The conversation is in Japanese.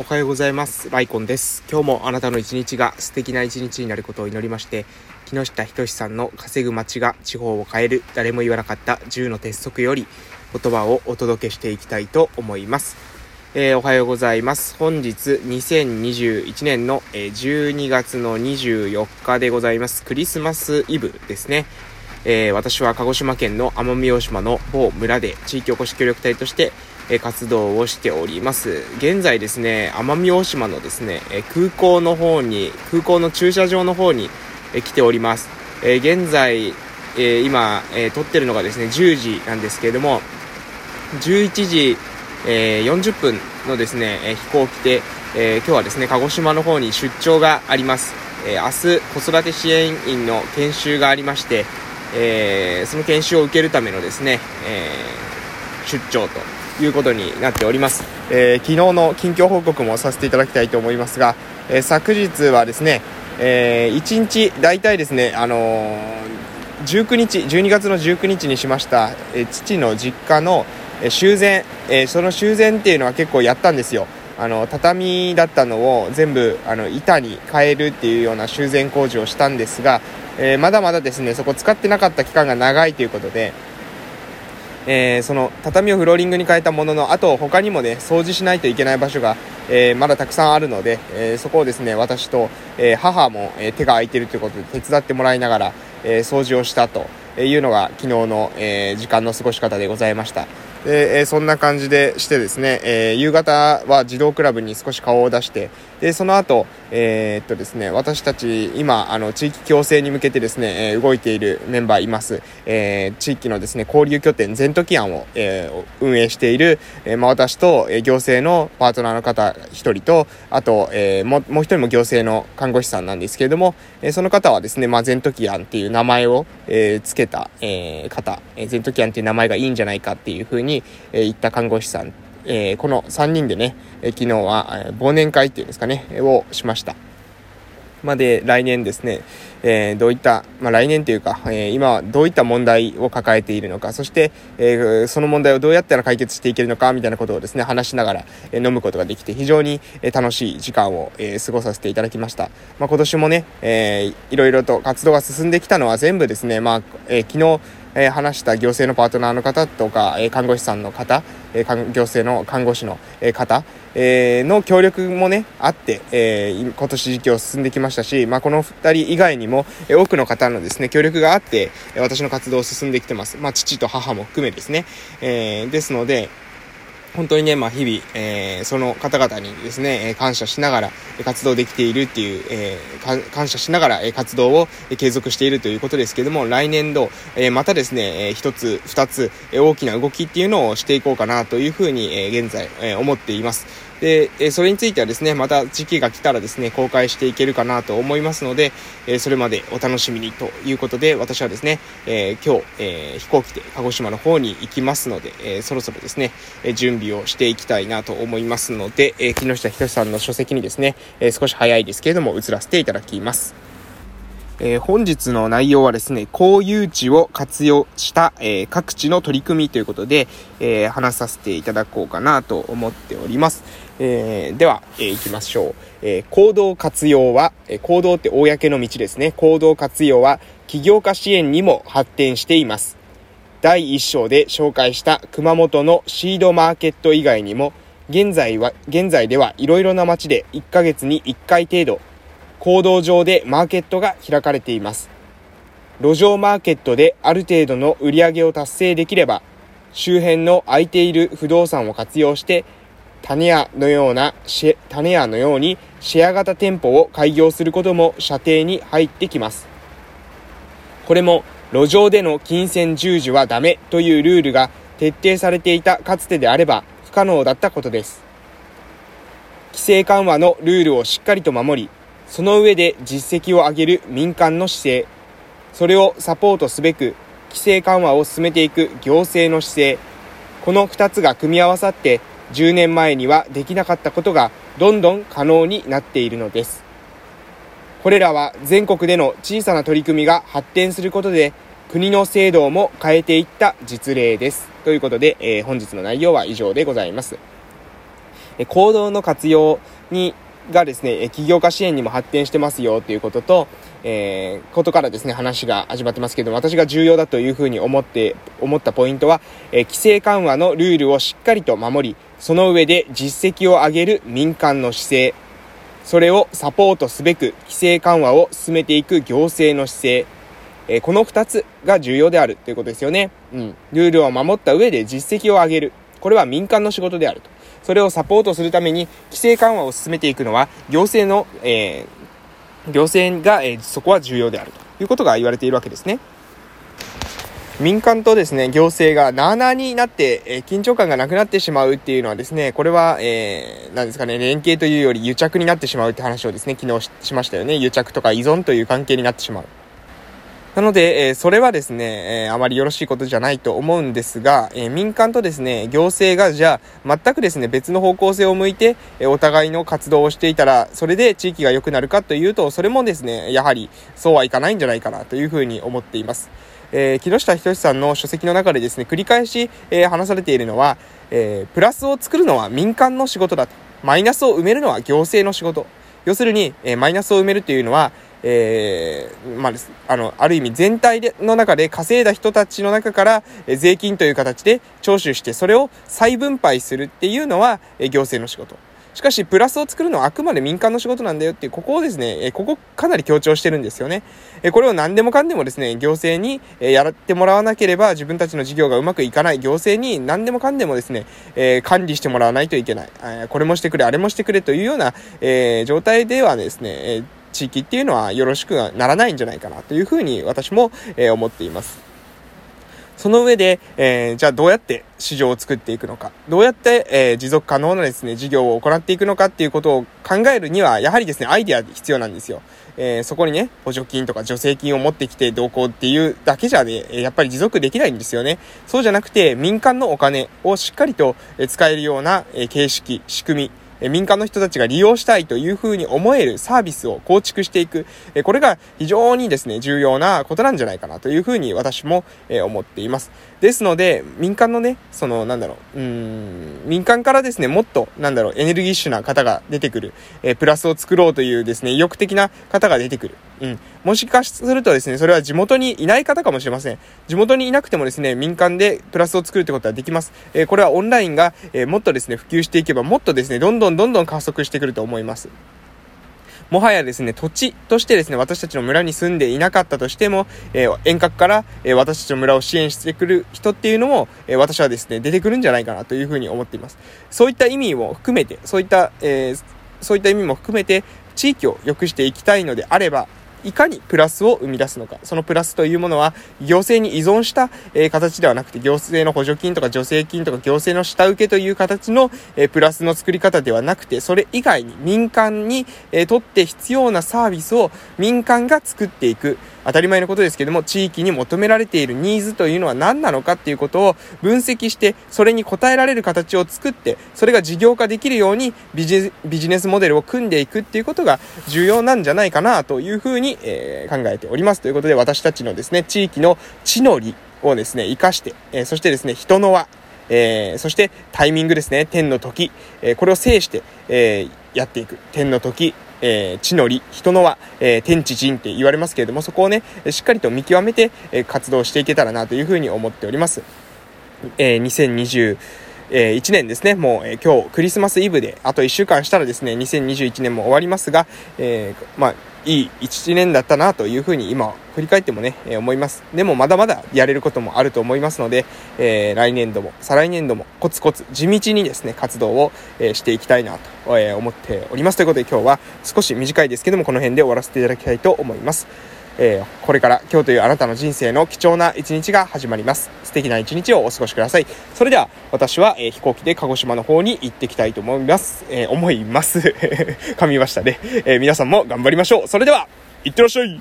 おはようございます。ライコンです。今日もあなたの一日が素敵な一日になることを祈りまして木下仁さんの稼ぐ街が地方を変える誰も言わなかった10の鉄則より言葉をお届けしていきたいと思います、えー、おはようございます。本日2021年の12月の24日でございます。クリスマスイブですね。えー、私は鹿児島県の奄美大島の某村で地域おこし協力隊としてえ活動をしております。現在ですね、奄美大島のですね、え空港の方に、空港の駐車場の方に、え来ております。え現在、え今、え撮ってるのがですね、10時なんですけれども、11時、え40分のですね、え飛行機で、え今日はですね、鹿児島の方に出張があります。え明日、子育て支援員の研修がありまして、えその研修を受けるためのですね、え出張ということになっております、えー、昨日の近況報告もさせていただきたいと思いますが、えー、昨日はですね、えー、1日大体ですね、あのー、19日12月の19日にしました、えー、父の実家の、修繕、えその修繕っていうのは結構やったんですよ。あの畳だったのを全部あの板に変えるっていうような修繕工事をしたんですが、えまだまだですねそこ使ってなかった期間が長いということでえー、その畳をフローリングに変えたもののあと他にもね掃除しないといけない場所が、えー、まだたくさんあるので、えー、そこをですね私と、え母も、え手が空いているということで手伝ってもらいながら、え掃除をしたというのが昨日の、え時間の過ごし方でございました。で、え、そんな感じでしてですね、え、夕方は児童クラブに少し顔を出してでその後、えー、っとですね私たち今あの地域共生に向けてですね、え動いているメンバーいます、え地域のですね交流拠点全時案を、え運営している、えまあ、私と、え行政のパートナーの方1人とあと、えももう1人も行政の看護師さんなんですけれども、えその方はですね、まあ、全時案っていう名前を、えつけた、え方、え全時案っていう名前がいいんじゃないかっていうふうに、にえ行った看護師さん、えこの3人でね、え昨日は、え忘年会っていうんですかね、をしました。まで来年ですね、えー、どういった、まあ、来年というか、えー、今はどういった問題を抱えているのか、そして、えー、その問題をどうやったら解決していけるのか、みたいなことをですね、話しながら、え飲むことができて、非常に、え楽しい時間を、え過ごさせていただきました。まあ、今年もね、えー、いろいろと活動が進んできたのは全部ですね、まあ、え昨日、え話した行政のパートナーの方とか、え看護師さんの方、え行政の看護師の、え方、えの協力もね、あって、え今年時期を進んできましたし、まあ、この2人以外にも、え多くの方のですね、協力があって、私の活動を進んできてます。まあ、父と母も含めですね。え、ですので、本当にね、まあ、日々、えー、その方々にですね、感謝しながら活動できているっていう、えー、感謝しながら活動を継続しているということですけども、来年度、えー、またですね、一つ、二つ、大きな動きっていうのをしていこうかなというふうに、え現在、え思っています。で、えそれについてはですね、また時期が来たらですね、公開していけるかなと思いますので、えそれまでお楽しみにということで、私はですね、え今日、え飛行機で鹿児島の方に行きますので、えそろそろですね、え準備をしていきたいなと思いますので、え木下仁さんの書籍にですね、え少し早いですけれども、移らせていただきます。えー、本日の内容はですね、公有地を活用した、えー、各地の取り組みということで、えー、話させていただこうかなと思っております。えでは、え行きましょう。え行動活用は、え行動って公の道ですね。行動活用は起業家支援にも発展しています。第1章で紹介した熊本のシードマーケット以外にも、現在は、現在ではいろいろな街で1ヶ月に1回程度、行動上でマーケットが開かれています。路上マーケットである程度の売り上げを達成できれば、周辺の空いている不動産を活用して、種屋のような、種屋のようにシェア型店舗を開業することも射程に入ってきます。これも路上での金銭従事はダメというルールが徹底されていたかつてであれば不可能だったことです。規制緩和のルールをしっかりと守り、その上で実績を上げる民間の姿勢、それをサポートすべく規制緩和を進めていく行政の姿勢、この2つが組み合わさって10年前にはできなかったことがどんどん可能になっているのです。これらは全国での小さな取り組みが発展することで国の制度も変えていった実例です。ということで、えー、本日の内容は以上でございます。行動の活用にがですね、起業家支援にも発展してますよということと、えー、ことからですね、話が始まってますけど、私が重要だというふうに思って、思ったポイントは、えー、規制緩和のルールをしっかりと守り、その上で実績を上げる民間の姿勢、それをサポートすべく規制緩和を進めていく行政の姿勢、えー、この2つが重要であるということですよね。うん。ルールを守った上で実績を上げる。これは民間の仕事であると。それをサポートするために規制緩和を進めていくのは行政の、えー、行政が、えー、そこは重要であるということが言われているわけですね。民間とですね、行政がなあなあになって、えー、緊張感がなくなってしまうっていうのはですね、これは、えー、なんですかね、連携というより癒着になってしまうって話をですね、昨日しましたよね。癒着とか依存という関係になってしまう。なので、えそれはですね、えあまりよろしいことじゃないと思うんですが、え民間とですね、行政がじゃあ、全くですね、別の方向性を向いて、えお互いの活動をしていたら、それで地域が良くなるかというと、それもですね、やはりそうはいかないんじゃないかなというふうに思っています。えー、木下仁さんの書籍の中でですね、繰り返し、えー、話されているのは、えー、プラスを作るのは民間の仕事だと。マイナスを埋めるのは行政の仕事。要するに、えマイナスを埋めるというのは、えー、まあ、あの、ある意味全体での中で稼いだ人たちの中から、え税金という形で徴収して、それを再分配するっていうのは、え行政の仕事。しかし、プラスを作るのはあくまで民間の仕事なんだよっていう、ここをですね、えここかなり強調してるんですよね。えこれを何でもかんでもですね、行政に、えやってもらわなければ自分たちの事業がうまくいかない。行政に何でもかんでもですね、え管理してもらわないといけない。えこれもしてくれ、あれもしてくれというような、え状態ではですね、え地域っていうのはよろしくならないんじゃないかなというふうに私も、え思っています。その上で、えー、じゃあどうやって市場を作っていくのか、どうやって、えー、持続可能なですね、事業を行っていくのかっていうことを考えるには、やはりですね、アイディア必要なんですよ。えー、そこにね、補助金とか助成金を持ってきてどうこうっていうだけじゃね、やっぱり持続できないんですよね。そうじゃなくて、民間のお金をしっかりと使えるような形式、仕組み、民間の人たちが利用したいというふうに思えるサービスを構築していく。これが非常にですね、重要なことなんじゃないかなというふうに私も思っています。ですので、民間のね、その、なんだろう、うん、民間からですね、もっと、なんだろう、エネルギッシュな方が出てくる。えプラスを作ろうというですね、意欲的な方が出てくる。うん。もしかするとですね、それは地元にいない方かもしれません。地元にいなくてもですね、民間でプラスを作るってことはできます。えー、これはオンラインが、えー、もっとですね、普及していけば、もっとですね、どんどんどんどん加速してくると思います。もはやですね、土地としてですね、私たちの村に住んでいなかったとしても、えー、遠隔から、えー、私たちの村を支援してくる人っていうのも、えー、私はですね、出てくるんじゃないかなというふうに思っています。そういった意味も含めて、そういった、えそういった意味も含めて、地域を良くしていきたいのであれば、いかにプラスを生み出すのか。そのプラスというものは、行政に依存した、えー、形ではなくて、行政の補助金とか助成金とか行政の下請けという形の、えー、プラスの作り方ではなくて、それ以外に民間に、えー、とって必要なサービスを民間が作っていく。当たり前のことですけども、地域に求められているニーズというのは何なのかっていうことを分析して、それに応えられる形を作って、それが事業化できるようにビジネスモデルを組んでいくっていうことが重要なんじゃないかなというふうに、え、考えております。ということで、私たちのですね、地域の地の利をですね、活かして、え、そしてですね、人の輪、えー、そしてタイミングですね、天の時、えー、これを制して、えー、やっていく。天の時、えー、地の利、人の輪、えー、天地人って言われますけれども、そこをね、しっかりと見極めて、え、活動していけたらなというふうに思っております。え、2020えー、1年ですね、もう、えー、今日クリスマスイブで、あと1週間したらですね、2021年も終わりますが、えー、まあ、いい1年だったなというふうに今振り返ってもね、えー、思います。でもまだまだやれることもあると思いますので、えー、来年度も再来年度もコツコツ地道にですね、活動を、えー、していきたいなと、え思っております。ということで今日は少し短いですけどもこの辺で終わらせていただきたいと思います。えー、これから今日というあなたの人生の貴重な一日が始まります。素敵な一日をお過ごしください。それでは私は、えー、飛行機で鹿児島の方に行ってきたいと思います。えー、思います。噛みましたね。え皆さんも頑張りましょう。それでは、いってらっしゃい